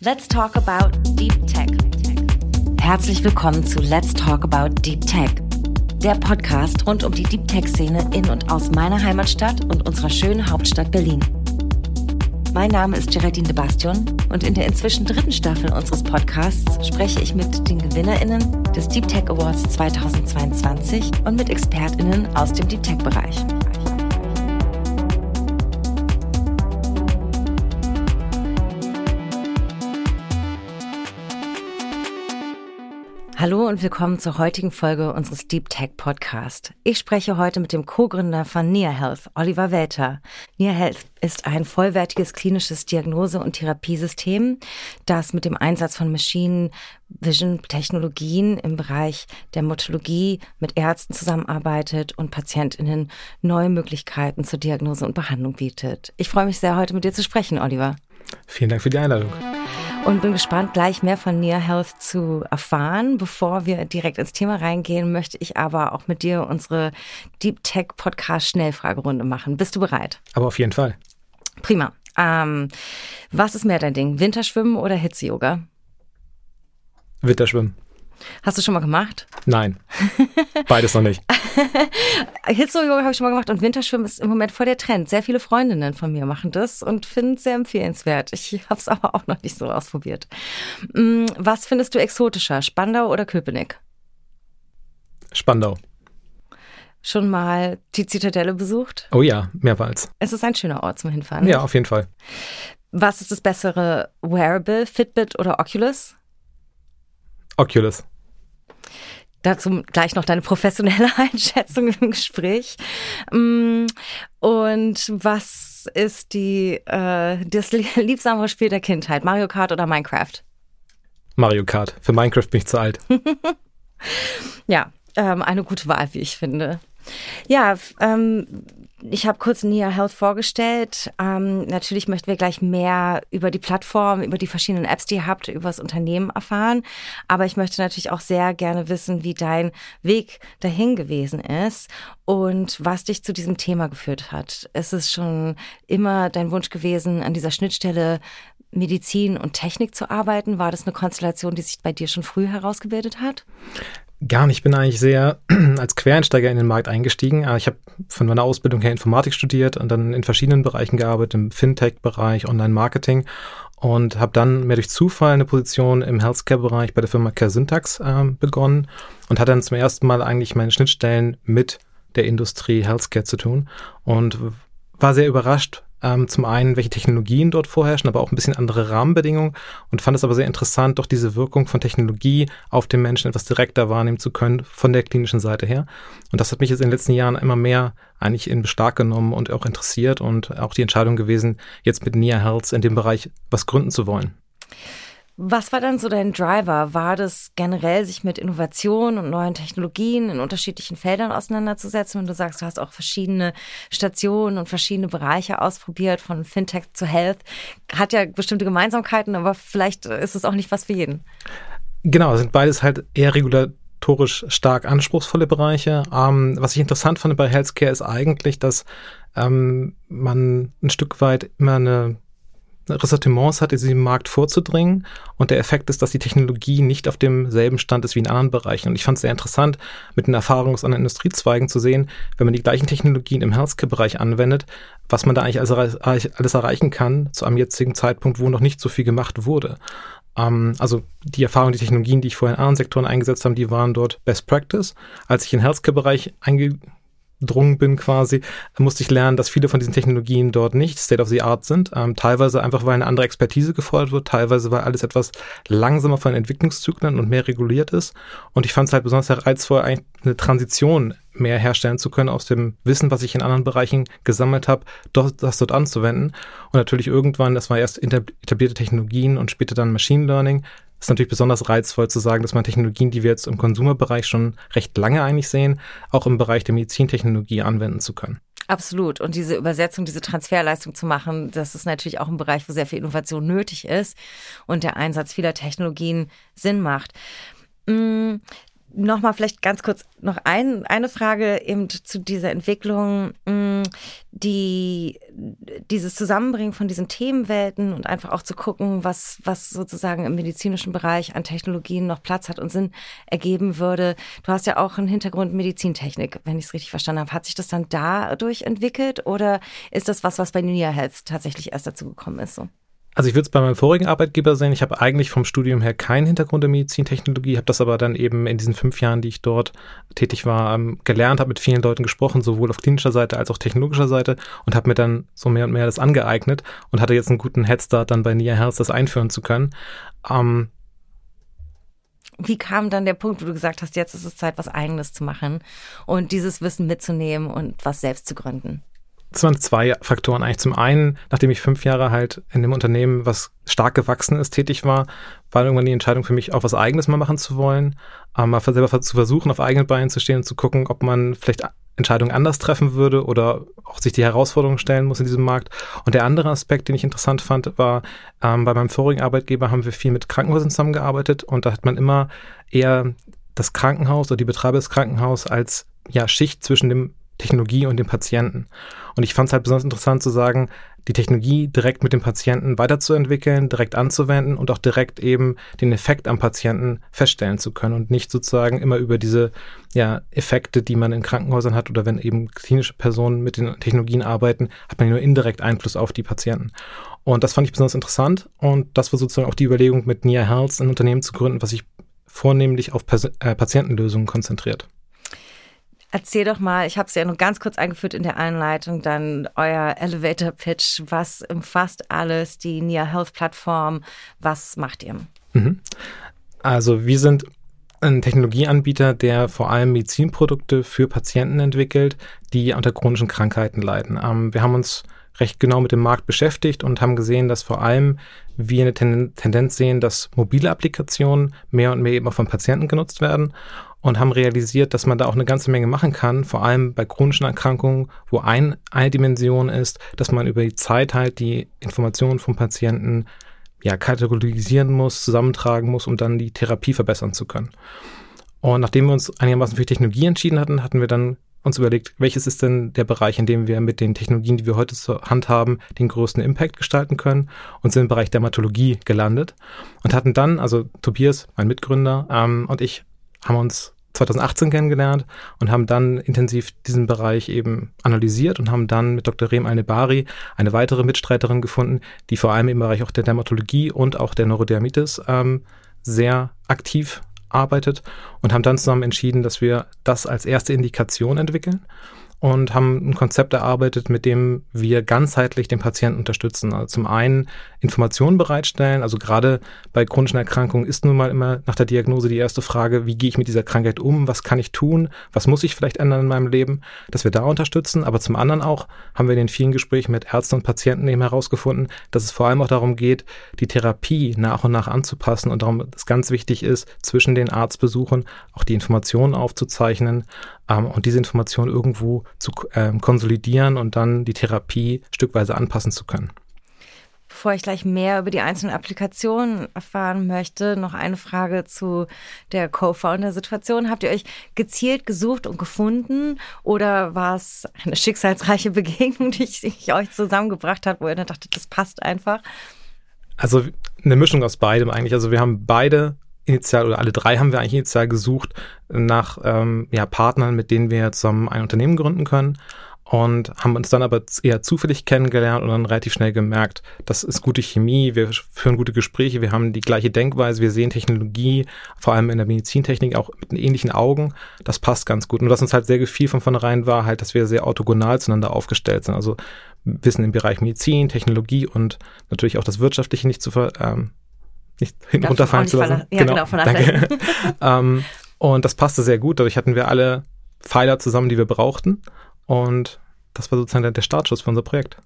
Let's talk about Deep Tech. Herzlich willkommen zu Let's Talk About Deep Tech. Der Podcast rund um die Deep Tech-Szene in und aus meiner Heimatstadt und unserer schönen Hauptstadt Berlin. Mein Name ist Geraldine de Bastion und in der inzwischen dritten Staffel unseres Podcasts spreche ich mit den GewinnerInnen des Deep Tech Awards 2022 und mit ExpertInnen aus dem Deep Tech-Bereich. Hallo und willkommen zur heutigen Folge unseres Deep Tech Podcast. Ich spreche heute mit dem Co-Gründer von Nia Health, Oliver Welter. Nia Health ist ein vollwertiges klinisches Diagnose- und Therapiesystem, das mit dem Einsatz von Machine Vision Technologien im Bereich der Motologie mit Ärzten zusammenarbeitet und PatientInnen neue Möglichkeiten zur Diagnose und Behandlung bietet. Ich freue mich sehr, heute mit dir zu sprechen, Oliver. Vielen Dank für die Einladung und bin gespannt, gleich mehr von Near Health zu erfahren. Bevor wir direkt ins Thema reingehen, möchte ich aber auch mit dir unsere Deep Tech Podcast Schnellfragerunde machen. Bist du bereit? Aber auf jeden Fall. Prima. Ähm, was ist mehr dein Ding? Winterschwimmen oder Hitze-Yoga? Winterschwimmen. Hast du schon mal gemacht? Nein. Beides noch nicht. Hitze-Yoga habe ich schon mal gemacht und Winterschwimmen ist im Moment voll der Trend. Sehr viele Freundinnen von mir machen das und finden es sehr empfehlenswert. Ich habe es aber auch noch nicht so ausprobiert. Mm, was findest du exotischer, Spandau oder Köpenick? Spandau. Schon mal die Zitadelle besucht? Oh ja, mehrmals. Es ist ein schöner Ort zum Hinfahren. Ja, auf jeden Fall. Was ist das bessere Wearable, Fitbit oder Oculus? Oculus. Dazu gleich noch deine professionelle Einschätzung im Gespräch. Mm, und was ist die äh, das liebsamere Spiel der Kindheit? Mario Kart oder Minecraft? Mario Kart. Für Minecraft bin ich zu alt. ja, ähm, eine gute Wahl, wie ich finde. Ja, ähm, ich habe kurz Nia Health vorgestellt. Ähm, natürlich möchten wir gleich mehr über die Plattform, über die verschiedenen Apps, die ihr habt, über das Unternehmen erfahren. Aber ich möchte natürlich auch sehr gerne wissen, wie dein Weg dahin gewesen ist und was dich zu diesem Thema geführt hat. Ist es schon immer dein Wunsch gewesen, an dieser Schnittstelle Medizin und Technik zu arbeiten? War das eine Konstellation, die sich bei dir schon früh herausgebildet hat? Gar nicht. Ich bin eigentlich sehr als Quereinsteiger in den Markt eingestiegen. Ich habe von meiner Ausbildung her Informatik studiert und dann in verschiedenen Bereichen gearbeitet, im Fintech-Bereich, Online-Marketing und habe dann mehr durch Zufall eine Position im Healthcare-Bereich bei der Firma CareSyntax äh, begonnen und hatte dann zum ersten Mal eigentlich meine Schnittstellen mit der Industrie Healthcare zu tun und war sehr überrascht, ähm, zum einen, welche Technologien dort vorherrschen, aber auch ein bisschen andere Rahmenbedingungen und fand es aber sehr interessant, doch diese Wirkung von Technologie auf den Menschen etwas direkter wahrnehmen zu können von der klinischen Seite her. Und das hat mich jetzt in den letzten Jahren immer mehr eigentlich in Beschlag genommen und auch interessiert und auch die Entscheidung gewesen, jetzt mit Nia Health in dem Bereich was gründen zu wollen. Was war dann so dein Driver? War das generell, sich mit Innovation und neuen Technologien in unterschiedlichen Feldern auseinanderzusetzen? Und du sagst, du hast auch verschiedene Stationen und verschiedene Bereiche ausprobiert, von Fintech zu Health. Hat ja bestimmte Gemeinsamkeiten, aber vielleicht ist es auch nicht was für jeden. Genau, sind beides halt eher regulatorisch stark anspruchsvolle Bereiche. Ähm, was ich interessant fand bei Healthcare ist eigentlich, dass ähm, man ein Stück weit immer eine Ressortiments hat, in diesem Markt vorzudringen. Und der Effekt ist, dass die Technologie nicht auf demselben Stand ist wie in anderen Bereichen. Und ich fand es sehr interessant, mit den Erfahrungen aus anderen Industriezweigen zu sehen, wenn man die gleichen Technologien im Healthcare-Bereich anwendet, was man da eigentlich alles erreichen kann zu einem jetzigen Zeitpunkt, wo noch nicht so viel gemacht wurde. Ähm, also die Erfahrungen, die Technologien, die ich vorher in anderen Sektoren eingesetzt habe, die waren dort Best Practice. Als ich in den Healthcare-Bereich einge gedrungen bin quasi, musste ich lernen, dass viele von diesen Technologien dort nicht State of the Art sind. Ähm, teilweise einfach, weil eine andere Expertise gefordert wird, teilweise, weil alles etwas langsamer von Entwicklungszyklen und mehr reguliert ist. Und ich fand es halt besonders reizvoll, eigentlich eine Transition mehr herstellen zu können aus dem Wissen, was ich in anderen Bereichen gesammelt habe, das dort anzuwenden. Und natürlich irgendwann, das war erst etablierte Technologien und später dann Machine Learning, ist natürlich besonders reizvoll zu sagen, dass man Technologien, die wir jetzt im Konsumerbereich schon recht lange eigentlich sehen, auch im Bereich der Medizintechnologie anwenden zu können. Absolut. Und diese Übersetzung, diese Transferleistung zu machen, das ist natürlich auch ein Bereich, wo sehr viel Innovation nötig ist und der Einsatz vieler Technologien Sinn macht. Nochmal vielleicht ganz kurz noch ein, eine Frage eben zu dieser Entwicklung, mm, die, dieses Zusammenbringen von diesen Themenwelten und einfach auch zu gucken, was, was sozusagen im medizinischen Bereich an Technologien noch Platz hat und Sinn ergeben würde. Du hast ja auch einen Hintergrund Medizintechnik, wenn ich es richtig verstanden habe. Hat sich das dann dadurch entwickelt oder ist das was, was bei Nia Health tatsächlich erst dazu gekommen ist? So? Also ich würde es bei meinem vorigen Arbeitgeber sehen. Ich habe eigentlich vom Studium her keinen Hintergrund in Medizintechnologie, habe das aber dann eben in diesen fünf Jahren, die ich dort tätig war, ähm, gelernt, habe mit vielen Leuten gesprochen, sowohl auf klinischer Seite als auch technologischer Seite und habe mir dann so mehr und mehr das angeeignet und hatte jetzt einen guten Headstart, dann bei Nia Health das einführen zu können. Ähm, wie kam dann der Punkt, wo du gesagt hast, jetzt ist es Zeit, was Eigenes zu machen und dieses Wissen mitzunehmen und was selbst zu gründen? Es waren zwei Faktoren eigentlich. Zum einen, nachdem ich fünf Jahre halt in dem Unternehmen, was stark gewachsen ist, tätig war, war irgendwann die Entscheidung für mich, auch was Eigenes mal machen zu wollen, ähm, mal selber zu versuchen, auf eigenen Beinen zu stehen und zu gucken, ob man vielleicht Entscheidungen anders treffen würde oder auch sich die Herausforderungen stellen muss in diesem Markt. Und der andere Aspekt, den ich interessant fand, war, ähm, bei meinem vorigen Arbeitgeber haben wir viel mit Krankenhäusern zusammengearbeitet und da hat man immer eher das Krankenhaus oder die Betreiber des Krankenhauses als ja, Schicht zwischen dem Technologie und dem Patienten. Und ich fand es halt besonders interessant zu sagen, die Technologie direkt mit dem Patienten weiterzuentwickeln, direkt anzuwenden und auch direkt eben den Effekt am Patienten feststellen zu können und nicht sozusagen immer über diese ja, Effekte, die man in Krankenhäusern hat oder wenn eben klinische Personen mit den Technologien arbeiten, hat man nur indirekt Einfluss auf die Patienten. Und das fand ich besonders interessant und das war sozusagen auch die Überlegung, mit Nia Health ein Unternehmen zu gründen, was sich vornehmlich auf Pas äh, Patientenlösungen konzentriert. Erzähl doch mal, ich habe es ja nur ganz kurz eingeführt in der Einleitung, dann euer Elevator Pitch. Was umfasst alles die Nia Health Plattform? Was macht ihr? Mhm. Also wir sind ein Technologieanbieter, der vor allem Medizinprodukte für Patienten entwickelt, die unter chronischen Krankheiten leiden. Ähm, wir haben uns recht genau mit dem Markt beschäftigt und haben gesehen, dass vor allem wir eine Tendenz sehen, dass mobile Applikationen mehr und mehr eben auch von Patienten genutzt werden und haben realisiert, dass man da auch eine ganze Menge machen kann, vor allem bei chronischen Erkrankungen, wo ein, eine Dimension ist, dass man über die Zeit halt die Informationen vom Patienten ja, kategorisieren muss, zusammentragen muss, um dann die Therapie verbessern zu können. Und nachdem wir uns einigermaßen für Technologie entschieden hatten, hatten wir dann uns überlegt, welches ist denn der Bereich, in dem wir mit den Technologien, die wir heute zur Hand haben, den größten Impact gestalten können und sind im Bereich Dermatologie gelandet und hatten dann, also Tobias, mein Mitgründer, ähm, und ich haben uns 2018 kennengelernt und haben dann intensiv diesen Bereich eben analysiert und haben dann mit Dr. Rehm Alnebari eine weitere Mitstreiterin gefunden, die vor allem im Bereich auch der Dermatologie und auch der Neurodermitis ähm, sehr aktiv arbeitet und haben dann zusammen entschieden, dass wir das als erste Indikation entwickeln und haben ein Konzept erarbeitet, mit dem wir ganzheitlich den Patienten unterstützen. Also zum einen Informationen bereitstellen, also gerade bei chronischen Erkrankungen ist nun mal immer nach der Diagnose die erste Frage, wie gehe ich mit dieser Krankheit um, was kann ich tun, was muss ich vielleicht ändern in meinem Leben, dass wir da unterstützen. Aber zum anderen auch haben wir in den vielen Gesprächen mit Ärzten und Patienten eben herausgefunden, dass es vor allem auch darum geht, die Therapie nach und nach anzupassen und darum es ganz wichtig ist, zwischen den Arztbesuchen auch die Informationen aufzuzeichnen, ähm, und diese Information irgendwo zu ähm, konsolidieren und dann die Therapie stückweise anpassen zu können. Bevor ich gleich mehr über die einzelnen Applikationen erfahren möchte, noch eine Frage zu der Co-Founder-Situation. Habt ihr euch gezielt gesucht und gefunden oder war es eine schicksalsreiche Begegnung, die sich euch zusammengebracht hat, wo ihr dann dachtet, das passt einfach? Also eine Mischung aus beidem eigentlich. Also wir haben beide initial oder alle drei haben wir eigentlich initial gesucht nach ähm, ja, Partnern, mit denen wir zusammen ein Unternehmen gründen können und haben uns dann aber eher zufällig kennengelernt und dann relativ schnell gemerkt, das ist gute Chemie, wir führen gute Gespräche, wir haben die gleiche Denkweise, wir sehen Technologie, vor allem in der Medizintechnik auch mit ähnlichen Augen, das passt ganz gut. Und was uns halt sehr gefiel von vornherein war halt, dass wir sehr orthogonal zueinander aufgestellt sind, also Wissen im Bereich Medizin, Technologie und natürlich auch das Wirtschaftliche nicht zu ver, ähm, nicht hinten runterfallen zu lassen. Ja, genau, genau danke. ähm, und das passte sehr gut. Dadurch hatten wir alle Pfeiler zusammen, die wir brauchten. Und das war sozusagen der Startschuss für unser Projekt.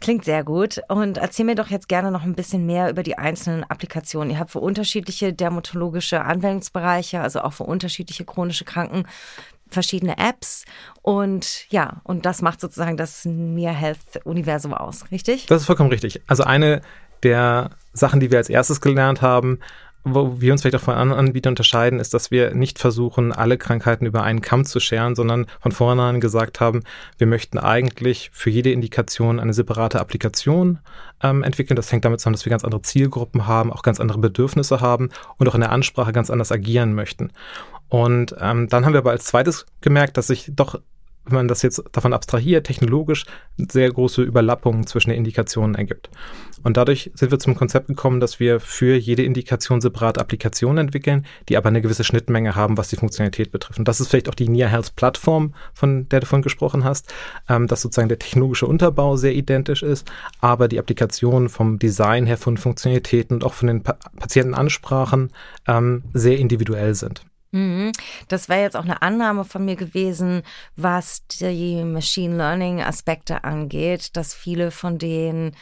Klingt sehr gut. Und erzähl mir doch jetzt gerne noch ein bisschen mehr über die einzelnen Applikationen. Ihr habt für unterschiedliche dermatologische Anwendungsbereiche, also auch für unterschiedliche chronische Kranken, verschiedene Apps. Und ja, und das macht sozusagen das Mia Health Universum aus, richtig? Das ist vollkommen richtig. Also eine der Sachen, die wir als erstes gelernt haben, wo wir uns vielleicht auch von anderen Anbietern unterscheiden, ist, dass wir nicht versuchen, alle Krankheiten über einen Kamm zu scheren, sondern von vornherein gesagt haben, wir möchten eigentlich für jede Indikation eine separate Applikation ähm, entwickeln. Das hängt damit zusammen, dass wir ganz andere Zielgruppen haben, auch ganz andere Bedürfnisse haben und auch in der Ansprache ganz anders agieren möchten. Und ähm, dann haben wir aber als zweites gemerkt, dass sich doch wenn man das jetzt davon abstrahiert, technologisch sehr große Überlappungen zwischen den Indikationen ergibt. Und dadurch sind wir zum Konzept gekommen, dass wir für jede Indikation separat Applikationen entwickeln, die aber eine gewisse Schnittmenge haben, was die Funktionalität betrifft. Und das ist vielleicht auch die Near Health Plattform, von der du vorhin gesprochen hast, ähm, dass sozusagen der technologische Unterbau sehr identisch ist, aber die Applikationen vom Design her, von Funktionalitäten und auch von den pa Patientenansprachen ähm, sehr individuell sind. Mhm. Das wäre jetzt auch eine Annahme von mir gewesen, was die Machine Learning Aspekte angeht, dass viele von den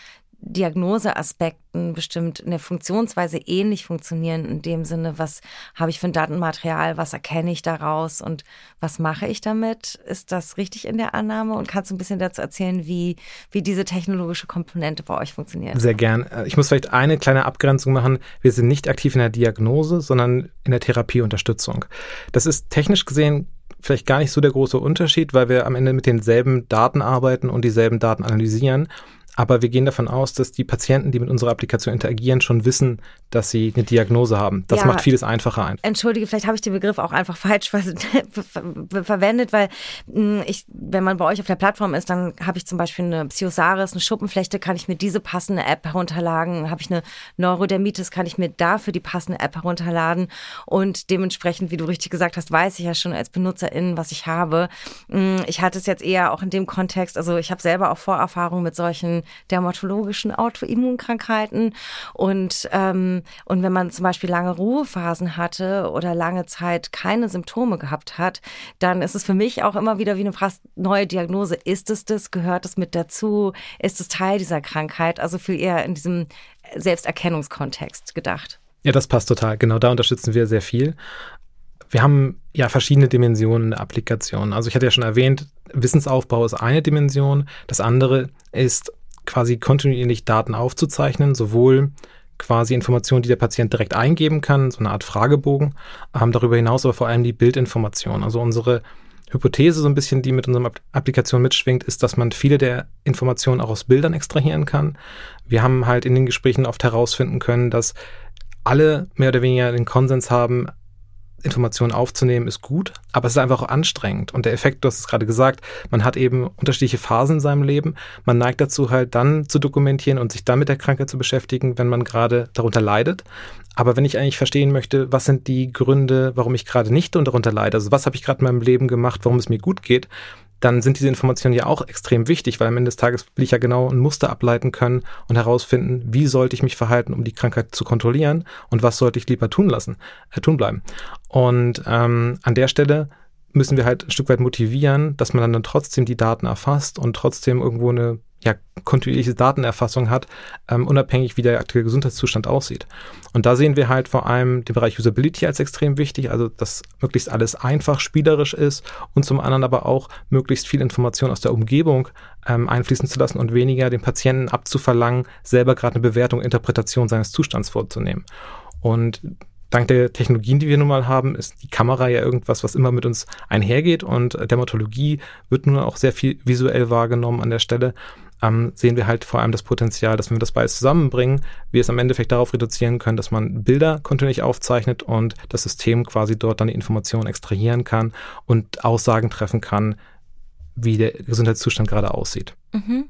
Diagnoseaspekten bestimmt in der Funktionsweise ähnlich funktionieren, in dem Sinne, was habe ich für ein Datenmaterial, was erkenne ich daraus und was mache ich damit? Ist das richtig in der Annahme? Und kannst du ein bisschen dazu erzählen, wie, wie diese technologische Komponente bei euch funktioniert? Sehr gern. Äh, ich muss vielleicht eine kleine Abgrenzung machen. Wir sind nicht aktiv in der Diagnose, sondern in der Therapieunterstützung. Das ist technisch gesehen vielleicht gar nicht so der große Unterschied, weil wir am Ende mit denselben Daten arbeiten und dieselben Daten analysieren. Aber wir gehen davon aus, dass die Patienten, die mit unserer Applikation interagieren, schon wissen, dass sie eine Diagnose haben. Das ja, macht vieles einfacher ein. Entschuldige, vielleicht habe ich den Begriff auch einfach falsch verwendet, weil hm, ich, wenn man bei euch auf der Plattform ist, dann habe ich zum Beispiel eine Psiosaris, eine Schuppenflechte, kann ich mir diese passende App herunterladen. Habe ich eine Neurodermitis, kann ich mir dafür die passende App herunterladen. Und dementsprechend, wie du richtig gesagt hast, weiß ich ja schon als Benutzerin, was ich habe. Hm, ich hatte es jetzt eher auch in dem Kontext, also ich habe selber auch Vorerfahrungen mit solchen dermatologischen Autoimmunkrankheiten und ähm, und wenn man zum Beispiel lange Ruhephasen hatte oder lange Zeit keine Symptome gehabt hat, dann ist es für mich auch immer wieder wie eine fast neue Diagnose. Ist es das? Gehört es mit dazu? Ist es Teil dieser Krankheit? Also viel eher in diesem Selbsterkennungskontext gedacht. Ja, das passt total. Genau da unterstützen wir sehr viel. Wir haben ja verschiedene Dimensionen der Applikation. Also ich hatte ja schon erwähnt, Wissensaufbau ist eine Dimension. Das andere ist quasi kontinuierlich Daten aufzuzeichnen, sowohl quasi Informationen, die der Patient direkt eingeben kann, so eine Art Fragebogen. Ähm, darüber hinaus aber vor allem die Bildinformation. Also unsere Hypothese, so ein bisschen, die mit unserer Applikation mitschwingt, ist, dass man viele der Informationen auch aus Bildern extrahieren kann. Wir haben halt in den Gesprächen oft herausfinden können, dass alle mehr oder weniger den Konsens haben, Informationen aufzunehmen, ist gut, aber es ist einfach auch anstrengend. Und der Effekt, du hast es gerade gesagt, man hat eben unterschiedliche Phasen in seinem Leben. Man neigt dazu halt dann zu dokumentieren und sich dann mit der Krankheit zu beschäftigen, wenn man gerade darunter leidet. Aber wenn ich eigentlich verstehen möchte, was sind die Gründe, warum ich gerade nicht darunter leide, also was habe ich gerade in meinem Leben gemacht, warum es mir gut geht, dann sind diese Informationen ja auch extrem wichtig, weil am Ende des Tages will ich ja genau ein Muster ableiten können und herausfinden, wie sollte ich mich verhalten, um die Krankheit zu kontrollieren und was sollte ich lieber tun lassen, äh, tun bleiben. Und ähm, an der Stelle müssen wir halt ein Stück weit motivieren, dass man dann trotzdem die Daten erfasst und trotzdem irgendwo eine ja, kontinuierliche Datenerfassung hat, ähm, unabhängig wie der aktuelle Gesundheitszustand aussieht. Und da sehen wir halt vor allem den Bereich Usability als extrem wichtig, also dass möglichst alles einfach spielerisch ist und zum anderen aber auch möglichst viel Information aus der Umgebung ähm, einfließen zu lassen und weniger den Patienten abzuverlangen, selber gerade eine Bewertung, Interpretation seines Zustands vorzunehmen. Und dank der Technologien, die wir nun mal haben, ist die Kamera ja irgendwas, was immer mit uns einhergeht und Dermatologie wird nun auch sehr viel visuell wahrgenommen an der Stelle ähm, sehen wir halt vor allem das Potenzial, dass wenn wir das beides zusammenbringen, wir es am Endeffekt darauf reduzieren können, dass man Bilder kontinuierlich aufzeichnet und das System quasi dort dann die Informationen extrahieren kann und Aussagen treffen kann, wie der Gesundheitszustand gerade aussieht. Mhm.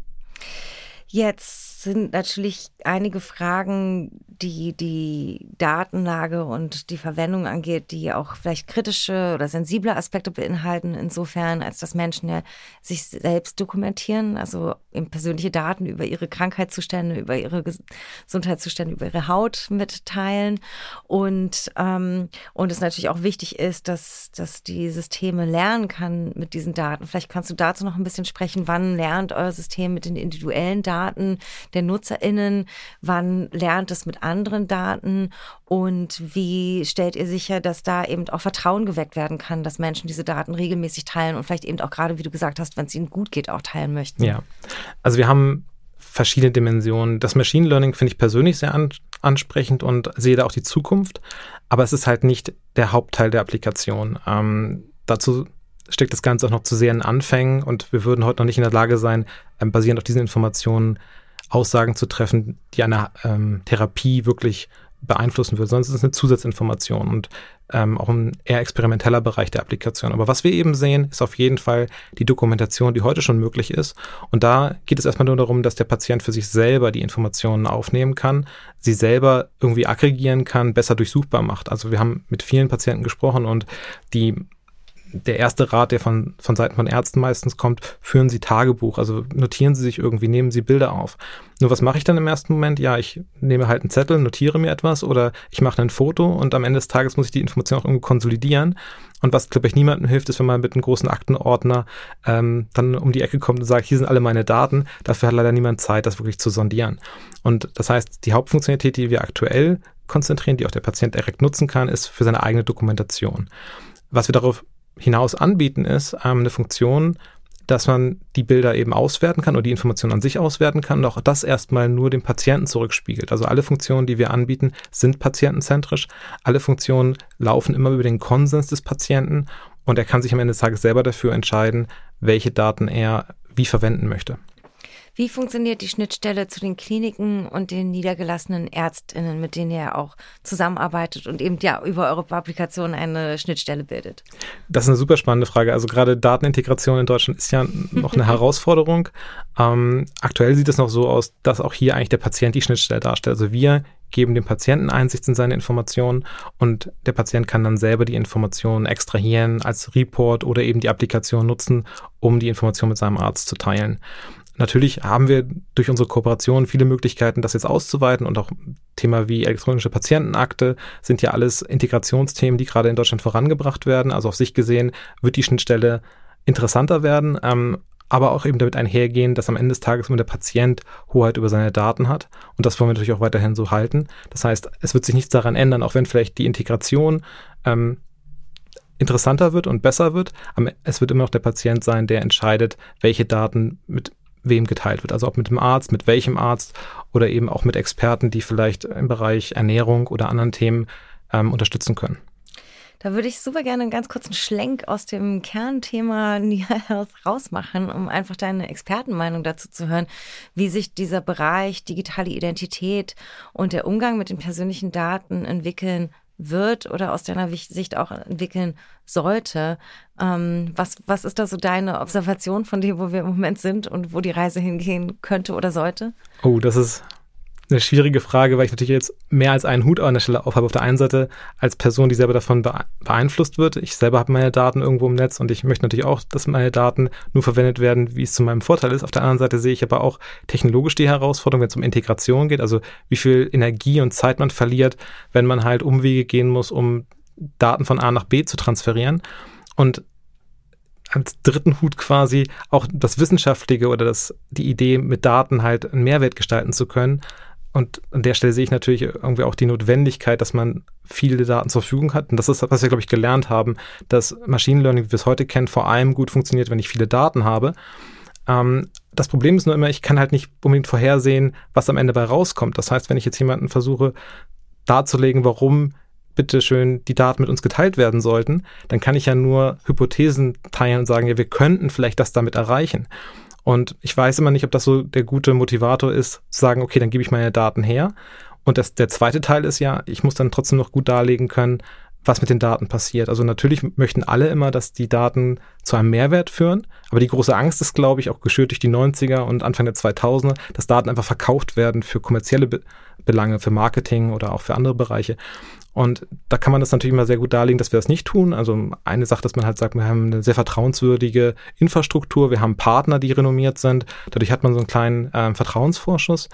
Jetzt sind natürlich einige Fragen, die die Datenlage und die Verwendung angeht, die auch vielleicht kritische oder sensible Aspekte beinhalten, insofern, als dass Menschen ja sich selbst dokumentieren, also eben persönliche Daten über ihre Krankheitszustände, über ihre Gesundheitszustände, über ihre Haut mitteilen. Und, ähm, und es natürlich auch wichtig ist, dass, dass die Systeme lernen kann mit diesen Daten. Vielleicht kannst du dazu noch ein bisschen sprechen, wann lernt euer System mit den individuellen Daten der NutzerInnen? Wann lernt es mit anderen Daten? Und wie stellt ihr sicher, dass da eben auch Vertrauen geweckt werden kann, dass Menschen diese Daten regelmäßig teilen und vielleicht eben auch gerade, wie du gesagt hast, wenn es ihnen gut geht, auch teilen möchten? Ja, also wir haben verschiedene Dimensionen. Das Machine Learning finde ich persönlich sehr ansprechend und sehe da auch die Zukunft, aber es ist halt nicht der Hauptteil der Applikation. Ähm, dazu steckt das Ganze auch noch zu sehr in Anfängen und wir würden heute noch nicht in der Lage sein, ähm, basierend auf diesen Informationen Aussagen zu treffen, die eine ähm, Therapie wirklich beeinflussen würde, sonst ist es eine Zusatzinformation und ähm, auch ein eher experimenteller Bereich der Applikation. Aber was wir eben sehen, ist auf jeden Fall die Dokumentation, die heute schon möglich ist. Und da geht es erstmal nur darum, dass der Patient für sich selber die Informationen aufnehmen kann, sie selber irgendwie aggregieren kann, besser durchsuchbar macht. Also wir haben mit vielen Patienten gesprochen und die der erste Rat, der von, von Seiten von Ärzten meistens kommt, führen Sie Tagebuch, also notieren Sie sich irgendwie, nehmen Sie Bilder auf. Nur was mache ich dann im ersten Moment? Ja, ich nehme halt einen Zettel, notiere mir etwas oder ich mache ein Foto und am Ende des Tages muss ich die Information auch irgendwo konsolidieren. Und was, glaube ich, niemandem hilft, ist, wenn man mit einem großen Aktenordner ähm, dann um die Ecke kommt und sagt, hier sind alle meine Daten. Dafür hat leider niemand Zeit, das wirklich zu sondieren. Und das heißt, die Hauptfunktionalität, die wir aktuell konzentrieren, die auch der Patient direkt nutzen kann, ist für seine eigene Dokumentation. Was wir darauf hinaus anbieten, ist ähm, eine Funktion, dass man die Bilder eben auswerten kann oder die Informationen an sich auswerten kann und auch das erstmal nur dem Patienten zurückspiegelt. Also alle Funktionen, die wir anbieten, sind patientenzentrisch. Alle Funktionen laufen immer über den Konsens des Patienten und er kann sich am Ende des Tages selber dafür entscheiden, welche Daten er wie verwenden möchte. Wie funktioniert die Schnittstelle zu den Kliniken und den niedergelassenen Ärztinnen, mit denen ihr auch zusammenarbeitet und eben ja über eure Applikation eine Schnittstelle bildet? Das ist eine super spannende Frage. Also gerade Datenintegration in Deutschland ist ja noch eine Herausforderung. Ähm, aktuell sieht es noch so aus, dass auch hier eigentlich der Patient die Schnittstelle darstellt. Also wir geben dem Patienten Einsicht in seine Informationen und der Patient kann dann selber die Informationen extrahieren als Report oder eben die Applikation nutzen, um die Information mit seinem Arzt zu teilen. Natürlich haben wir durch unsere Kooperation viele Möglichkeiten, das jetzt auszuweiten und auch Thema wie elektronische Patientenakte sind ja alles Integrationsthemen, die gerade in Deutschland vorangebracht werden. Also auf sich gesehen wird die Schnittstelle interessanter werden, ähm, aber auch eben damit einhergehen, dass am Ende des Tages immer der Patient Hoheit über seine Daten hat. Und das wollen wir natürlich auch weiterhin so halten. Das heißt, es wird sich nichts daran ändern, auch wenn vielleicht die Integration ähm, interessanter wird und besser wird. Aber es wird immer noch der Patient sein, der entscheidet, welche Daten mit wem geteilt wird. Also ob mit dem Arzt, mit welchem Arzt oder eben auch mit Experten, die vielleicht im Bereich Ernährung oder anderen Themen ähm, unterstützen können. Da würde ich super gerne einen ganz kurzen Schlenk aus dem Kernthema Near Health rausmachen, um einfach deine Expertenmeinung dazu zu hören, wie sich dieser Bereich digitale Identität und der Umgang mit den persönlichen Daten entwickeln wird oder aus deiner Sicht auch entwickeln sollte. Ähm, was, was ist da so deine Observation von dem, wo wir im Moment sind und wo die Reise hingehen könnte oder sollte? Oh, das ist eine schwierige Frage, weil ich natürlich jetzt mehr als einen Hut an der Stelle aufhabe. Auf der einen Seite als Person, die selber davon beeinflusst wird. Ich selber habe meine Daten irgendwo im Netz und ich möchte natürlich auch, dass meine Daten nur verwendet werden, wie es zu meinem Vorteil ist. Auf der anderen Seite sehe ich aber auch technologisch die Herausforderung, wenn es um Integration geht, also wie viel Energie und Zeit man verliert, wenn man halt Umwege gehen muss, um Daten von A nach B zu transferieren. Und als dritten Hut quasi auch das Wissenschaftliche oder das, die Idee, mit Daten halt einen Mehrwert gestalten zu können, und an der Stelle sehe ich natürlich irgendwie auch die Notwendigkeit, dass man viele Daten zur Verfügung hat. Und das ist, was wir, glaube ich, gelernt haben, dass Machine Learning, wie wir es heute kennen, vor allem gut funktioniert, wenn ich viele Daten habe. Ähm, das Problem ist nur immer, ich kann halt nicht unbedingt vorhersehen, was am Ende bei rauskommt. Das heißt, wenn ich jetzt jemanden versuche darzulegen, warum bitteschön die Daten mit uns geteilt werden sollten, dann kann ich ja nur Hypothesen teilen und sagen, ja, wir könnten vielleicht das damit erreichen. Und ich weiß immer nicht, ob das so der gute Motivator ist, zu sagen, okay, dann gebe ich meine Daten her. Und das, der zweite Teil ist ja, ich muss dann trotzdem noch gut darlegen können, was mit den Daten passiert. Also natürlich möchten alle immer, dass die Daten zu einem Mehrwert führen, aber die große Angst ist, glaube ich, auch geschürt durch die 90er und Anfang der 2000er, dass Daten einfach verkauft werden für kommerzielle Be Belange, für Marketing oder auch für andere Bereiche. Und da kann man das natürlich immer sehr gut darlegen, dass wir das nicht tun. Also eine Sache, dass man halt sagt, wir haben eine sehr vertrauenswürdige Infrastruktur, wir haben Partner, die renommiert sind. Dadurch hat man so einen kleinen äh, Vertrauensvorschuss.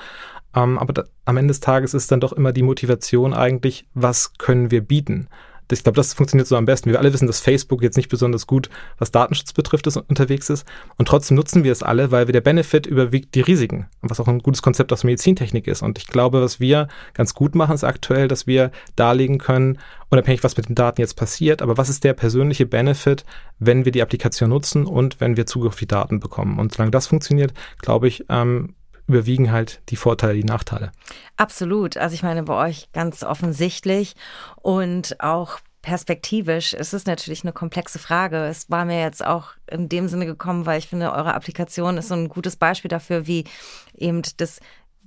Ähm, aber da, am Ende des Tages ist dann doch immer die Motivation eigentlich, was können wir bieten? Ich glaube, das funktioniert so am besten. Wir alle wissen, dass Facebook jetzt nicht besonders gut, was Datenschutz betrifft, ist, unterwegs ist. Und trotzdem nutzen wir es alle, weil wir der Benefit überwiegt die Risiken. Was auch ein gutes Konzept aus Medizintechnik ist. Und ich glaube, was wir ganz gut machen, ist aktuell, dass wir darlegen können, unabhängig was mit den Daten jetzt passiert, aber was ist der persönliche Benefit, wenn wir die Applikation nutzen und wenn wir Zugriff auf die Daten bekommen. Und solange das funktioniert, glaube ich, ähm, überwiegen halt die Vorteile, die Nachteile. Absolut. Also ich meine, bei euch ganz offensichtlich und auch perspektivisch ist es natürlich eine komplexe Frage. Es war mir jetzt auch in dem Sinne gekommen, weil ich finde, eure Applikation ist so ein gutes Beispiel dafür, wie eben das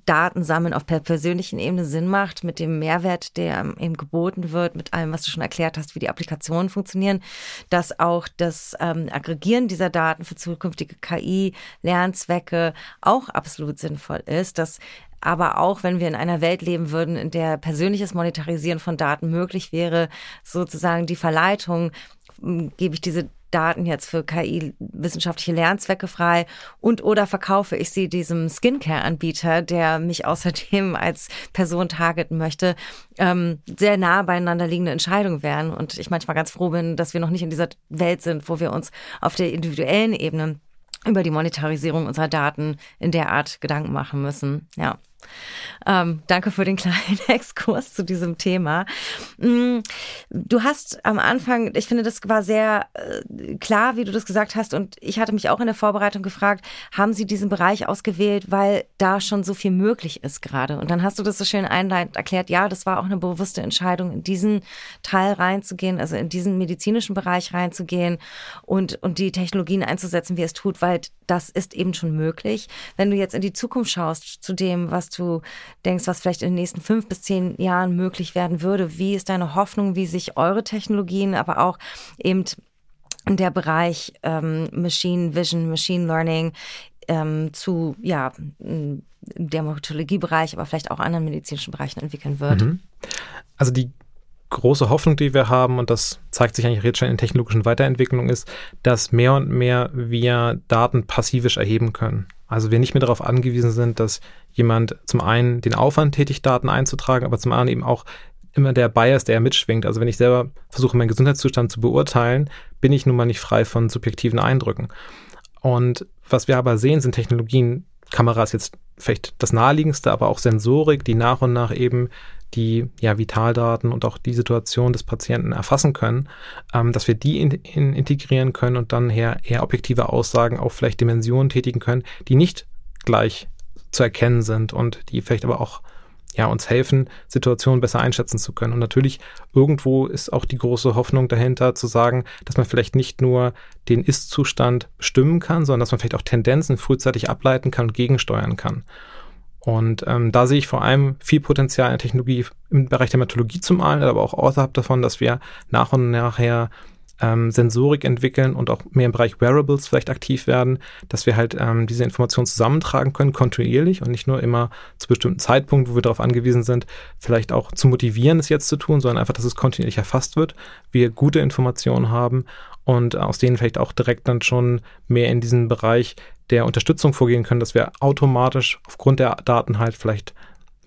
Datensammeln auf der persönlichen Ebene Sinn macht, mit dem Mehrwert, der eben geboten wird, mit allem, was du schon erklärt hast, wie die Applikationen funktionieren, dass auch das ähm, Aggregieren dieser Daten für zukünftige KI-Lernzwecke auch absolut sinnvoll ist, dass aber auch wenn wir in einer Welt leben würden, in der persönliches Monetarisieren von Daten möglich wäre, sozusagen die Verleitung, gebe ich diese Daten jetzt für KI-wissenschaftliche Lernzwecke frei und oder verkaufe ich sie diesem Skincare-Anbieter, der mich außerdem als Person targeten möchte, ähm, sehr nah beieinander liegende Entscheidungen wären. Und ich manchmal ganz froh bin, dass wir noch nicht in dieser Welt sind, wo wir uns auf der individuellen Ebene über die Monetarisierung unserer Daten in der Art Gedanken machen müssen. Ja. Ähm, danke für den kleinen Exkurs zu diesem Thema. Mm, du hast am Anfang, ich finde, das war sehr äh, klar, wie du das gesagt hast, und ich hatte mich auch in der Vorbereitung gefragt, haben Sie diesen Bereich ausgewählt, weil da schon so viel möglich ist gerade? Und dann hast du das so schön einleitend erklärt, ja, das war auch eine bewusste Entscheidung, in diesen Teil reinzugehen, also in diesen medizinischen Bereich reinzugehen und, und die Technologien einzusetzen, wie es tut, weil das ist eben schon möglich. Wenn du jetzt in die Zukunft schaust, zu dem, was du denkst, was vielleicht in den nächsten fünf bis zehn Jahren möglich werden würde. Wie ist deine Hoffnung, wie sich eure Technologien, aber auch eben der Bereich ähm, Machine Vision, Machine Learning ähm, zu ja, Dermatologiebereich, aber vielleicht auch anderen medizinischen Bereichen entwickeln wird? Mhm. Also die große Hoffnung, die wir haben, und das zeigt sich eigentlich jetzt schon in technologischen Weiterentwicklungen, ist, dass mehr und mehr wir Daten passivisch erheben können. Also wir nicht mehr darauf angewiesen sind, dass jemand zum einen den Aufwand tätigt, Daten einzutragen, aber zum anderen eben auch immer der Bias, der mitschwingt. Also wenn ich selber versuche, meinen Gesundheitszustand zu beurteilen, bin ich nun mal nicht frei von subjektiven Eindrücken. Und was wir aber sehen, sind Technologien, Kameras jetzt vielleicht das naheliegendste, aber auch Sensorik, die nach und nach eben die ja, Vitaldaten und auch die Situation des Patienten erfassen können, ähm, dass wir die in, in integrieren können und dann her eher objektive Aussagen auf vielleicht Dimensionen tätigen können, die nicht gleich zu erkennen sind und die vielleicht aber auch ja, uns helfen, Situationen besser einschätzen zu können. Und natürlich irgendwo ist auch die große Hoffnung dahinter zu sagen, dass man vielleicht nicht nur den Ist-Zustand bestimmen kann, sondern dass man vielleicht auch Tendenzen frühzeitig ableiten kann und gegensteuern kann. Und ähm, da sehe ich vor allem viel Potenzial in der Technologie im Bereich der Methodologie zum einen, aber auch außerhalb davon, dass wir nach und nachher ähm, Sensorik entwickeln und auch mehr im Bereich Wearables vielleicht aktiv werden, dass wir halt ähm, diese Informationen zusammentragen können, kontinuierlich und nicht nur immer zu bestimmten Zeitpunkten, wo wir darauf angewiesen sind, vielleicht auch zu motivieren, es jetzt zu tun, sondern einfach, dass es kontinuierlich erfasst wird, wir gute Informationen haben und aus denen vielleicht auch direkt dann schon mehr in diesen Bereich der Unterstützung vorgehen können, dass wir automatisch aufgrund der Daten halt vielleicht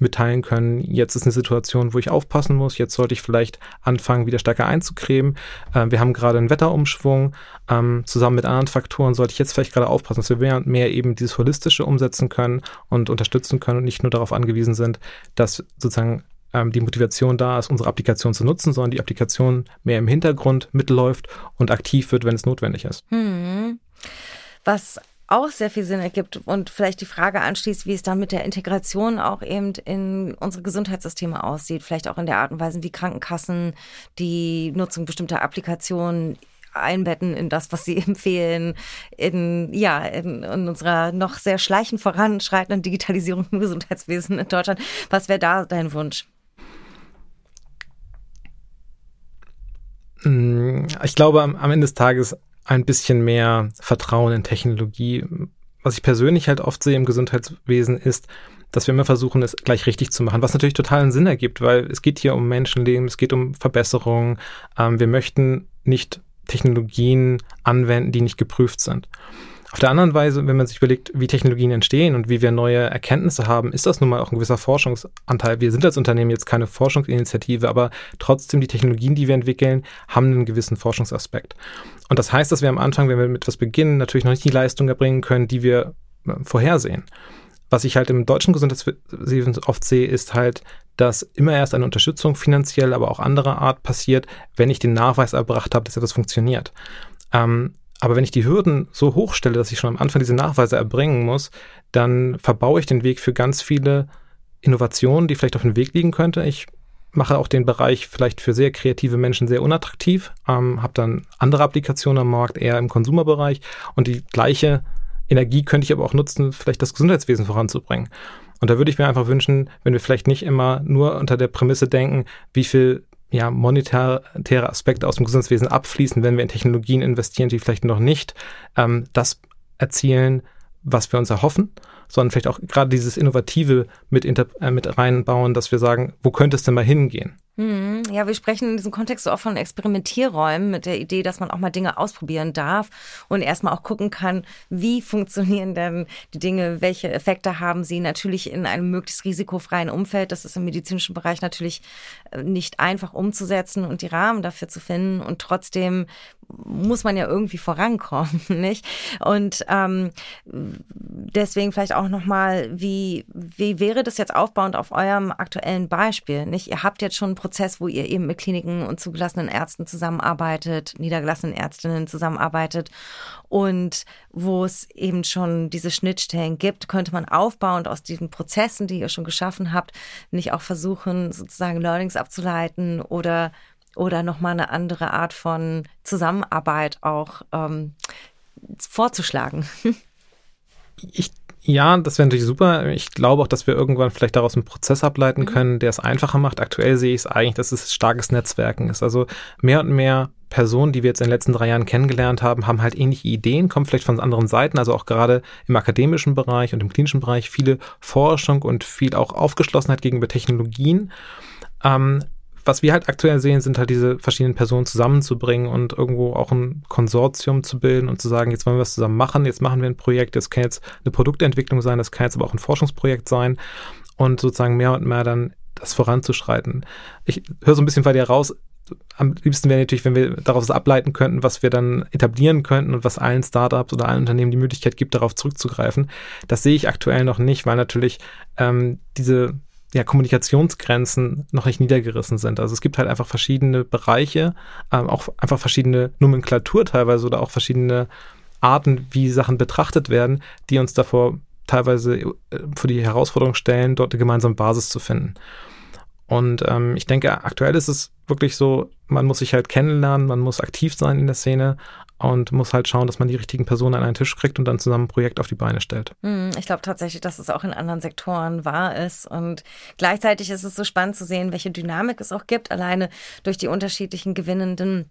mitteilen können, jetzt ist eine Situation, wo ich aufpassen muss, jetzt sollte ich vielleicht anfangen, wieder stärker einzucremen. Äh, wir haben gerade einen Wetterumschwung, ähm, zusammen mit anderen Faktoren sollte ich jetzt vielleicht gerade aufpassen, dass wir mehr und mehr eben dieses Holistische umsetzen können und unterstützen können und nicht nur darauf angewiesen sind, dass sozusagen ähm, die Motivation da ist, unsere Applikation zu nutzen, sondern die Applikation mehr im Hintergrund mitläuft und aktiv wird, wenn es notwendig ist. Hm. Was auch sehr viel Sinn ergibt und vielleicht die Frage anschließt, wie es dann mit der Integration auch eben in unsere Gesundheitssysteme aussieht, vielleicht auch in der Art und Weise, wie Krankenkassen die Nutzung bestimmter Applikationen einbetten in das, was sie empfehlen, in, ja, in, in unserer noch sehr schleichend voranschreitenden Digitalisierung im Gesundheitswesen in Deutschland. Was wäre da dein Wunsch? Ich glaube, am, am Ende des Tages ein bisschen mehr Vertrauen in Technologie. Was ich persönlich halt oft sehe im Gesundheitswesen ist, dass wir immer versuchen, es gleich richtig zu machen, was natürlich totalen Sinn ergibt, weil es geht hier um Menschenleben, es geht um Verbesserungen. Ähm, wir möchten nicht Technologien anwenden, die nicht geprüft sind. Auf der anderen Weise, wenn man sich überlegt, wie Technologien entstehen und wie wir neue Erkenntnisse haben, ist das nun mal auch ein gewisser Forschungsanteil. Wir sind als Unternehmen jetzt keine Forschungsinitiative, aber trotzdem die Technologien, die wir entwickeln, haben einen gewissen Forschungsaspekt. Und das heißt, dass wir am Anfang, wenn wir mit etwas beginnen, natürlich noch nicht die Leistung erbringen können, die wir äh, vorhersehen. Was ich halt im deutschen Gesundheitswesen oft sehe, ist halt, dass immer erst eine Unterstützung finanziell, aber auch anderer Art passiert, wenn ich den Nachweis erbracht habe, dass etwas funktioniert. Ähm, Aber wenn ich die Hürden so hoch stelle, dass ich schon am Anfang diese Nachweise erbringen muss, dann verbaue ich den Weg für ganz viele Innovationen, die vielleicht auf dem Weg liegen könnte. Ich mache auch den Bereich vielleicht für sehr kreative Menschen sehr unattraktiv, ähm, habe dann andere Applikationen am Markt, eher im Konsumerbereich und die gleiche Energie könnte ich aber auch nutzen, vielleicht das Gesundheitswesen voranzubringen. Und da würde ich mir einfach wünschen, wenn wir vielleicht nicht immer nur unter der Prämisse denken, wie viel ja, monetäre Aspekte aus dem Gesundheitswesen abfließen, wenn wir in Technologien investieren, die vielleicht noch nicht ähm, das erzielen, was wir uns erhoffen, sondern vielleicht auch gerade dieses Innovative mit, äh, mit reinbauen, dass wir sagen, wo könnte es denn mal hingehen? Hm, ja, wir sprechen in diesem Kontext so auch von Experimentierräumen mit der Idee, dass man auch mal Dinge ausprobieren darf und erstmal auch gucken kann, wie funktionieren denn die Dinge, welche Effekte haben sie natürlich in einem möglichst risikofreien Umfeld. Das ist im medizinischen Bereich natürlich äh, nicht einfach umzusetzen und die Rahmen dafür zu finden und trotzdem muss man ja irgendwie vorankommen, nicht? Und ähm, deswegen vielleicht auch nochmal, wie, wie wäre das jetzt aufbauend auf eurem aktuellen Beispiel, nicht? Ihr habt jetzt schon einen Prozess, wo ihr eben mit Kliniken und zugelassenen Ärzten zusammenarbeitet, niedergelassenen Ärztinnen zusammenarbeitet und wo es eben schon diese Schnittstellen gibt, könnte man aufbauend aus diesen Prozessen, die ihr schon geschaffen habt, nicht auch versuchen, sozusagen Learnings abzuleiten oder oder nochmal eine andere Art von Zusammenarbeit auch ähm, vorzuschlagen. Ich, ja, das wäre natürlich super. Ich glaube auch, dass wir irgendwann vielleicht daraus einen Prozess ableiten mhm. können, der es einfacher macht. Aktuell sehe ich es eigentlich, dass es starkes Netzwerken ist. Also mehr und mehr Personen, die wir jetzt in den letzten drei Jahren kennengelernt haben, haben halt ähnliche Ideen, kommen vielleicht von anderen Seiten, also auch gerade im akademischen Bereich und im klinischen Bereich viele Forschung und viel auch Aufgeschlossenheit gegenüber Technologien. Ähm, was wir halt aktuell sehen, sind halt diese verschiedenen Personen zusammenzubringen und irgendwo auch ein Konsortium zu bilden und zu sagen, jetzt wollen wir was zusammen machen, jetzt machen wir ein Projekt, das kann jetzt eine Produktentwicklung sein, das kann jetzt aber auch ein Forschungsprojekt sein und sozusagen mehr und mehr dann das voranzuschreiten. Ich höre so ein bisschen bei dir raus, am liebsten wäre natürlich, wenn wir daraus ableiten könnten, was wir dann etablieren könnten und was allen Startups oder allen Unternehmen die Möglichkeit gibt, darauf zurückzugreifen. Das sehe ich aktuell noch nicht, weil natürlich ähm, diese ja, Kommunikationsgrenzen noch nicht niedergerissen sind. Also es gibt halt einfach verschiedene Bereiche, ähm, auch einfach verschiedene Nomenklatur teilweise oder auch verschiedene Arten, wie Sachen betrachtet werden, die uns davor teilweise äh, vor die Herausforderung stellen, dort eine gemeinsame Basis zu finden. Und ähm, ich denke, aktuell ist es wirklich so, man muss sich halt kennenlernen, man muss aktiv sein in der Szene und muss halt schauen, dass man die richtigen Personen an einen Tisch kriegt und dann zusammen ein Projekt auf die Beine stellt. Hm, ich glaube tatsächlich, dass es auch in anderen Sektoren wahr ist. Und gleichzeitig ist es so spannend zu sehen, welche Dynamik es auch gibt, alleine durch die unterschiedlichen gewinnenden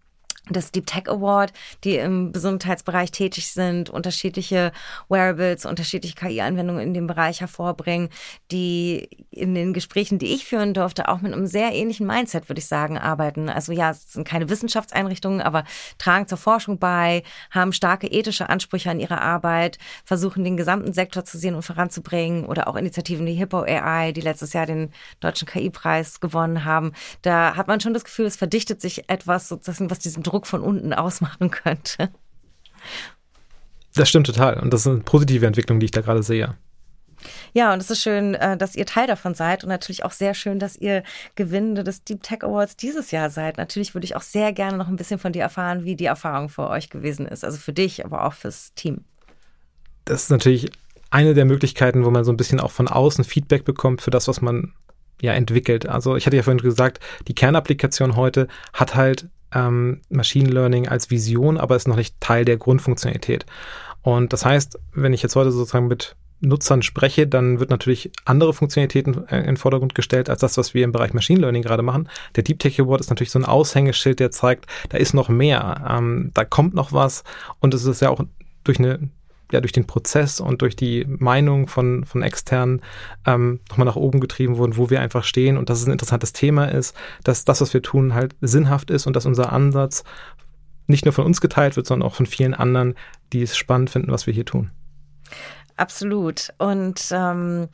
das Deep Tech Award, die im Gesundheitsbereich tätig sind, unterschiedliche Wearables, unterschiedliche KI-Anwendungen in dem Bereich hervorbringen, die in den Gesprächen, die ich führen durfte, auch mit einem sehr ähnlichen Mindset, würde ich sagen, arbeiten. Also ja, es sind keine Wissenschaftseinrichtungen, aber tragen zur Forschung bei, haben starke ethische Ansprüche an ihre Arbeit, versuchen den gesamten Sektor zu sehen und voranzubringen oder auch Initiativen wie Hippo AI, die letztes Jahr den deutschen KI-Preis gewonnen haben. Da hat man schon das Gefühl, es verdichtet sich etwas sozusagen, was diesen Druck von unten ausmachen könnte. Das stimmt total. Und das ist eine positive Entwicklung, die ich da gerade sehe. Ja, und es ist schön, äh, dass ihr Teil davon seid und natürlich auch sehr schön, dass ihr Gewinnende des Deep Tech Awards dieses Jahr seid. Natürlich würde ich auch sehr gerne noch ein bisschen von dir erfahren, wie die Erfahrung für euch gewesen ist. Also für dich, aber auch fürs Team. Das ist natürlich eine der Möglichkeiten, wo man so ein bisschen auch von außen Feedback bekommt für das, was man ja entwickelt. Also ich hatte ja vorhin gesagt, die Kernapplikation heute hat halt ähm, Machine Learning als Vision, aber ist noch nicht Teil der Grundfunktionalität. Und das heißt, wenn ich jetzt heute sozusagen mit Nutzern spreche, dann wird natürlich andere Funktionalitäten äh, in den Vordergrund gestellt als das, was wir im Bereich Machine Learning gerade machen. Der Deep Tech Award ist natürlich so ein Aushängeschild, der zeigt, da ist noch mehr, ähm, da kommt noch was und es ist ja auch durch eine ja durch den Prozess und durch die Meinung von, von externen ähm, nochmal nach oben getrieben wurden, wo wir einfach stehen und dass es ein interessantes Thema ist, dass das, was wir tun, halt sinnhaft ist und dass unser Ansatz nicht nur von uns geteilt wird, sondern auch von vielen anderen, die es spannend finden, was wir hier tun. Absolut. Und ähm,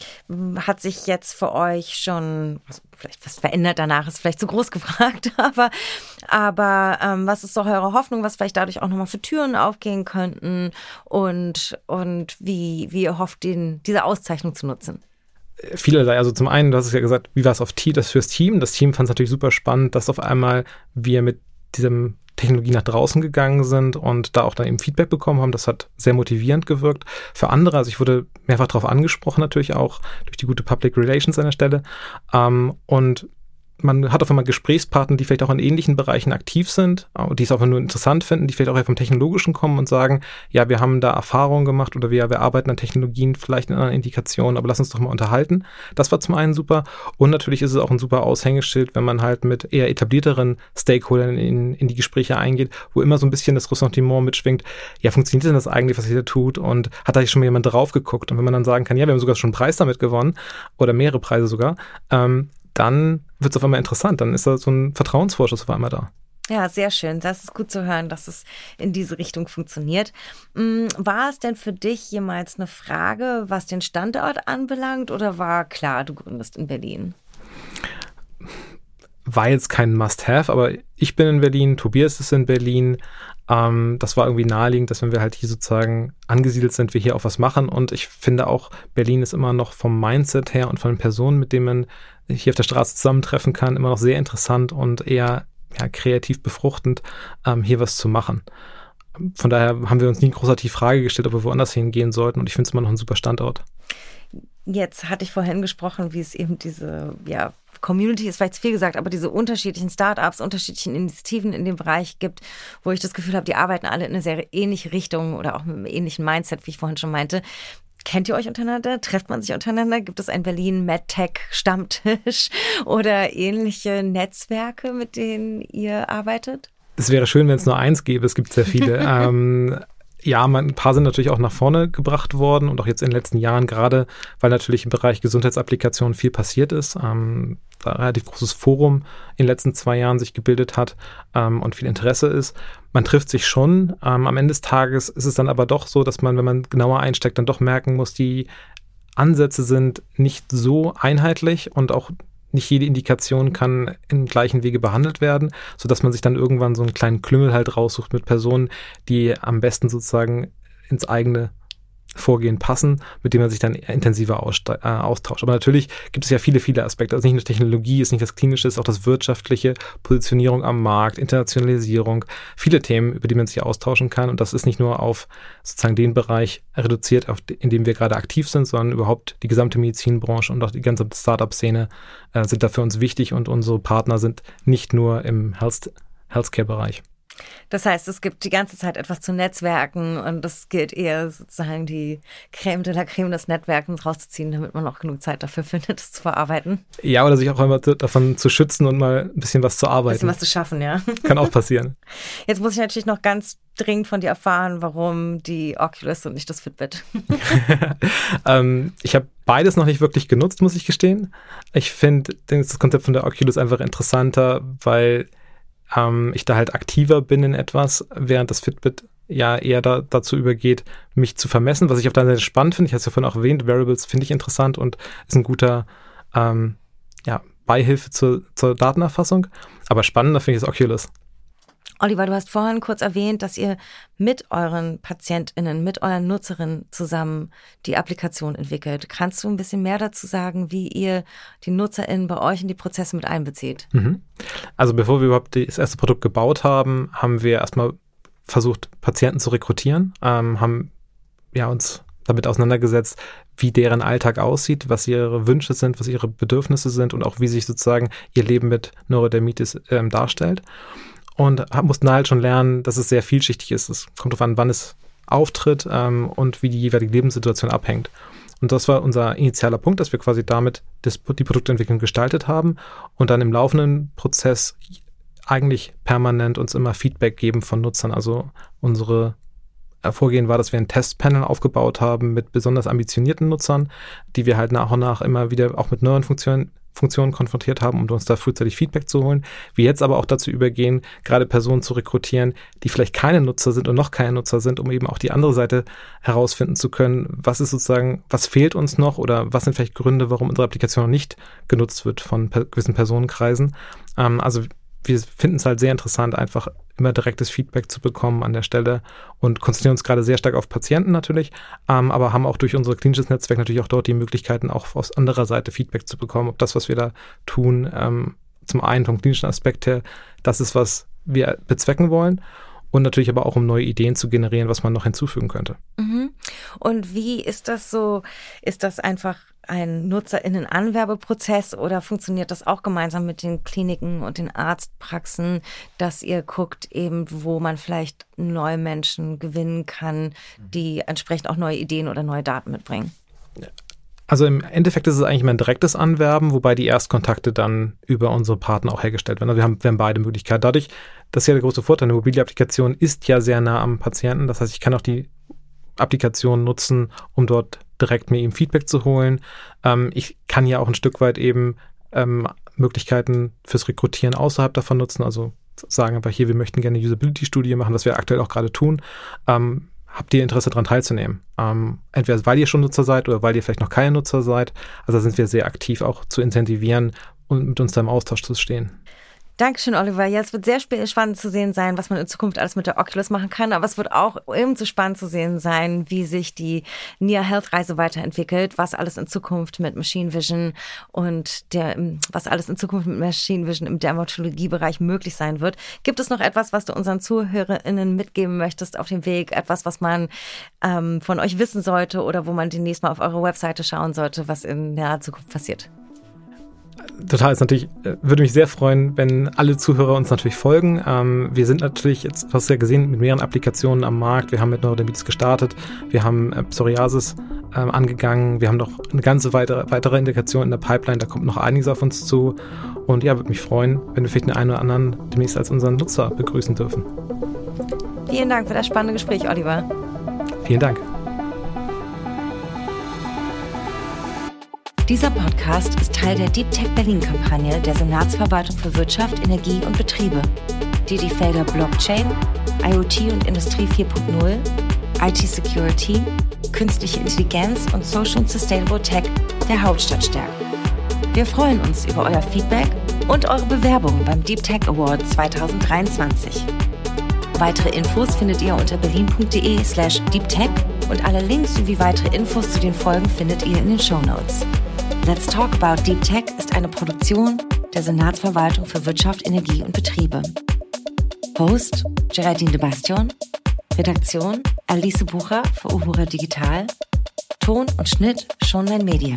hat sich jetzt für euch schon, also vielleicht was verändert danach, ist vielleicht zu groß gefragt, aber, aber ähm, was ist doch eure Hoffnung, was vielleicht dadurch auch nochmal für Türen aufgehen könnten und, und wie, wie ihr hofft, den, diese Auszeichnung zu nutzen? vielerlei. Also zum einen, du hast es ja gesagt, wie war es auf Team, das fürs Team. Das Team fand es natürlich super spannend, dass auf einmal wir mit diesem Technologie nach draußen gegangen sind und da auch dann eben Feedback bekommen haben. Das hat sehr motivierend gewirkt. Für andere, also ich wurde mehrfach darauf angesprochen, natürlich auch durch die gute Public Relations an der Stelle. Ähm, und man hat auf einmal Gesprächspartner, die vielleicht auch in ähnlichen Bereichen aktiv sind, die es einfach nur interessant finden, die vielleicht auch vom Technologischen kommen und sagen, ja, wir haben da Erfahrungen gemacht oder wir, wir arbeiten an Technologien, vielleicht in einer Indikation, aber lass uns doch mal unterhalten. Das war zum einen super. Und natürlich ist es auch ein super Aushängeschild, wenn man halt mit eher etablierteren Stakeholdern in, in die Gespräche eingeht, wo immer so ein bisschen das Ressentiment mitschwingt, ja, funktioniert denn das eigentlich, was ihr da tut? Und hat da schon mal jemand drauf geguckt? Und wenn man dann sagen kann, ja, wir haben sogar schon einen Preis damit gewonnen oder mehrere Preise sogar, ähm, dann wird es auf einmal interessant. Dann ist da so ein Vertrauensvorschuss auf einmal da. Ja, sehr schön. Das ist gut zu hören, dass es in diese Richtung funktioniert. Mm, war es denn für dich jemals eine Frage, was den Standort anbelangt, oder war klar, du gründest in Berlin? War jetzt kein Must-Have, aber ich bin in Berlin, Tobias ist in Berlin. Ähm, das war irgendwie naheliegend, dass wenn wir halt hier sozusagen angesiedelt sind, wir hier auch was machen. Und ich finde auch, Berlin ist immer noch vom Mindset her und von den Personen, mit denen man hier auf der Straße zusammentreffen kann, immer noch sehr interessant und eher ja, kreativ befruchtend, ähm, hier was zu machen. Von daher haben wir uns nie großartig die Frage gestellt, ob wir woanders hingehen sollten. Und ich finde es immer noch ein super Standort. Jetzt hatte ich vorhin gesprochen, wie es eben diese ja, Community ist vielleicht zu viel gesagt, aber diese unterschiedlichen Startups, unterschiedlichen Initiativen in dem Bereich gibt, wo ich das Gefühl habe, die arbeiten alle in eine sehr ähnliche Richtung oder auch mit einem ähnlichen Mindset, wie ich vorhin schon meinte. Kennt ihr euch untereinander? Trefft man sich untereinander? Gibt es ein Berlin MedTech Stammtisch oder ähnliche Netzwerke, mit denen ihr arbeitet? Es wäre schön, wenn es nur eins gäbe. Es gibt sehr viele. ähm, ja, ein paar sind natürlich auch nach vorne gebracht worden und auch jetzt in den letzten Jahren, gerade weil natürlich im Bereich Gesundheitsapplikationen viel passiert ist. Ähm, da ein relativ großes Forum in den letzten zwei Jahren sich gebildet hat ähm, und viel Interesse ist. Man trifft sich schon. Ähm, am Ende des Tages ist es dann aber doch so, dass man, wenn man genauer einsteckt, dann doch merken muss, die Ansätze sind nicht so einheitlich und auch nicht jede Indikation kann im gleichen Wege behandelt werden, sodass man sich dann irgendwann so einen kleinen Klüngel halt raussucht mit Personen, die am besten sozusagen ins eigene Vorgehen passen, mit dem man sich dann intensiver äh, austauscht. Aber natürlich gibt es ja viele, viele Aspekte. Also nicht nur Technologie, ist nicht das Klinische, ist auch das Wirtschaftliche, Positionierung am Markt, Internationalisierung, viele Themen, über die man sich austauschen kann. Und das ist nicht nur auf sozusagen den Bereich reduziert, auf, in dem wir gerade aktiv sind, sondern überhaupt die gesamte Medizinbranche und auch die ganze Startup-Szene äh, sind da für uns wichtig und unsere Partner sind nicht nur im Health Healthcare-Bereich. Das heißt, es gibt die ganze Zeit etwas zu Netzwerken und es gilt eher sozusagen die Creme de la Creme des Netzwerkens rauszuziehen, damit man auch genug Zeit dafür findet, es zu verarbeiten. Ja, oder sich auch einmal davon zu schützen und mal ein bisschen was zu arbeiten. Ein bisschen was zu schaffen, ja. Kann auch passieren. Jetzt muss ich natürlich noch ganz dringend von dir erfahren, warum die Oculus und nicht das Fitbit. ähm, ich habe beides noch nicht wirklich genutzt, muss ich gestehen. Ich finde das Konzept von der Oculus einfach interessanter, weil ähm, ich da halt aktiver bin in etwas, während das Fitbit ja eher da, dazu übergeht, mich zu vermessen, was ich auf der Seite spannend finde. Ich hatte es ja vorhin auch erwähnt, Variables finde ich interessant und ist ein guter ähm, ja, Beihilfe zur, zur Datenerfassung. Aber spannender finde ich das Oculus. Oliver, du hast vorhin kurz erwähnt, dass ihr mit euren PatientInnen, mit euren Nutzerinnen zusammen die Applikation entwickelt. Kannst du ein bisschen mehr dazu sagen, wie ihr die NutzerInnen bei euch in die Prozesse mit einbezieht? Mhm. Also bevor wir überhaupt das erste Produkt gebaut haben, haben wir erstmal versucht, Patienten zu rekrutieren, ähm, haben ja, uns damit auseinandergesetzt, wie deren Alltag aussieht, was ihre Wünsche sind, was ihre Bedürfnisse sind und auch wie sich sozusagen ihr Leben mit Neurodermitis ähm, darstellt und mussten halt schon lernen, dass es sehr vielschichtig ist. Es kommt darauf an, wann es auftritt ähm, und wie die jeweilige Lebenssituation abhängt. Und das war unser initialer Punkt, dass wir quasi damit das, die Produktentwicklung gestaltet haben und dann im laufenden Prozess eigentlich permanent uns immer Feedback geben von Nutzern. Also unsere Vorgehen war, dass wir ein Testpanel aufgebaut haben mit besonders ambitionierten Nutzern, die wir halt nach und nach immer wieder auch mit neuen Funktionen Funktionen konfrontiert haben, um uns da frühzeitig Feedback zu holen. Wir jetzt aber auch dazu übergehen, gerade Personen zu rekrutieren, die vielleicht keine Nutzer sind und noch keine Nutzer sind, um eben auch die andere Seite herausfinden zu können, was ist sozusagen, was fehlt uns noch oder was sind vielleicht Gründe, warum unsere Applikation noch nicht genutzt wird von per gewissen Personenkreisen. Ähm, also wir finden es halt sehr interessant, einfach immer direktes Feedback zu bekommen an der Stelle und konzentrieren uns gerade sehr stark auf Patienten natürlich, ähm, aber haben auch durch unser klinisches Netzwerk natürlich auch dort die Möglichkeiten, auch aus anderer Seite Feedback zu bekommen, ob das, was wir da tun, ähm, zum einen vom klinischen Aspekt her, das ist, was wir bezwecken wollen und natürlich aber auch um neue Ideen zu generieren, was man noch hinzufügen könnte. Mhm. Und wie ist das so? Ist das einfach ein NutzerInnen-Anwerbeprozess oder funktioniert das auch gemeinsam mit den Kliniken und den Arztpraxen, dass ihr guckt eben, wo man vielleicht neue Menschen gewinnen kann, die entsprechend auch neue Ideen oder neue Daten mitbringen? Also im Endeffekt ist es eigentlich mal ein direktes Anwerben, wobei die Erstkontakte dann über unsere Partner auch hergestellt werden. Also wir haben, wir haben beide Möglichkeiten. Dadurch, das ist ja der große Vorteil, eine mobile Applikation ist ja sehr nah am Patienten. Das heißt, ich kann auch die Applikation nutzen, um dort direkt mir eben Feedback zu holen. Ähm, ich kann ja auch ein Stück weit eben ähm, Möglichkeiten fürs Rekrutieren außerhalb davon nutzen. Also sagen einfach hier, wir möchten gerne eine Usability-Studie machen, was wir aktuell auch gerade tun. Ähm, habt ihr Interesse daran teilzunehmen? Ähm, entweder weil ihr schon Nutzer seid oder weil ihr vielleicht noch keine Nutzer seid. Also sind wir sehr aktiv auch zu incentivieren und mit uns da im Austausch zu stehen. Dankeschön, Oliver. Ja, es wird sehr spannend zu sehen sein, was man in Zukunft alles mit der Oculus machen kann. Aber es wird auch ebenso spannend zu sehen sein, wie sich die Near Health Reise weiterentwickelt, was alles in Zukunft mit Machine Vision und der, was alles in Zukunft mit Machine Vision im Dermatologiebereich möglich sein wird. Gibt es noch etwas, was du unseren ZuhörerInnen mitgeben möchtest auf dem Weg? Etwas, was man ähm, von euch wissen sollte oder wo man demnächst mal auf eure Webseite schauen sollte, was in der Zukunft passiert? Total ist natürlich, äh, würde mich sehr freuen, wenn alle Zuhörer uns natürlich folgen. Ähm, wir sind natürlich jetzt, hast du ja gesehen, mit mehreren Applikationen am Markt. Wir haben mit Neurodermitis gestartet, wir haben äh, Psoriasis äh, angegangen, wir haben noch eine ganze weitere, weitere Indikation in der Pipeline, da kommt noch einiges auf uns zu. Und ja, würde mich freuen, wenn wir vielleicht den einen oder anderen demnächst als unseren Nutzer begrüßen dürfen. Vielen Dank für das spannende Gespräch, Oliver. Vielen Dank. Dieser Podcast ist Teil der Deep Tech Berlin-Kampagne der Senatsverwaltung für Wirtschaft, Energie und Betriebe, die die Felder Blockchain, IoT und Industrie 4.0, IT-Security, künstliche Intelligenz und Social und Sustainable Tech der Hauptstadt stärken. Wir freuen uns über euer Feedback und eure Bewerbung beim Deep Tech Award 2023. Weitere Infos findet ihr unter berlin.de slash deeptech und alle Links sowie weitere Infos zu den Folgen findet ihr in den Show Notes. Let's Talk About Deep Tech ist eine Produktion der Senatsverwaltung für Wirtschaft, Energie und Betriebe. Host Geraldine de Bastion, Redaktion Alice Bucher für Uhura Digital, Ton und Schnitt Schonlein Media.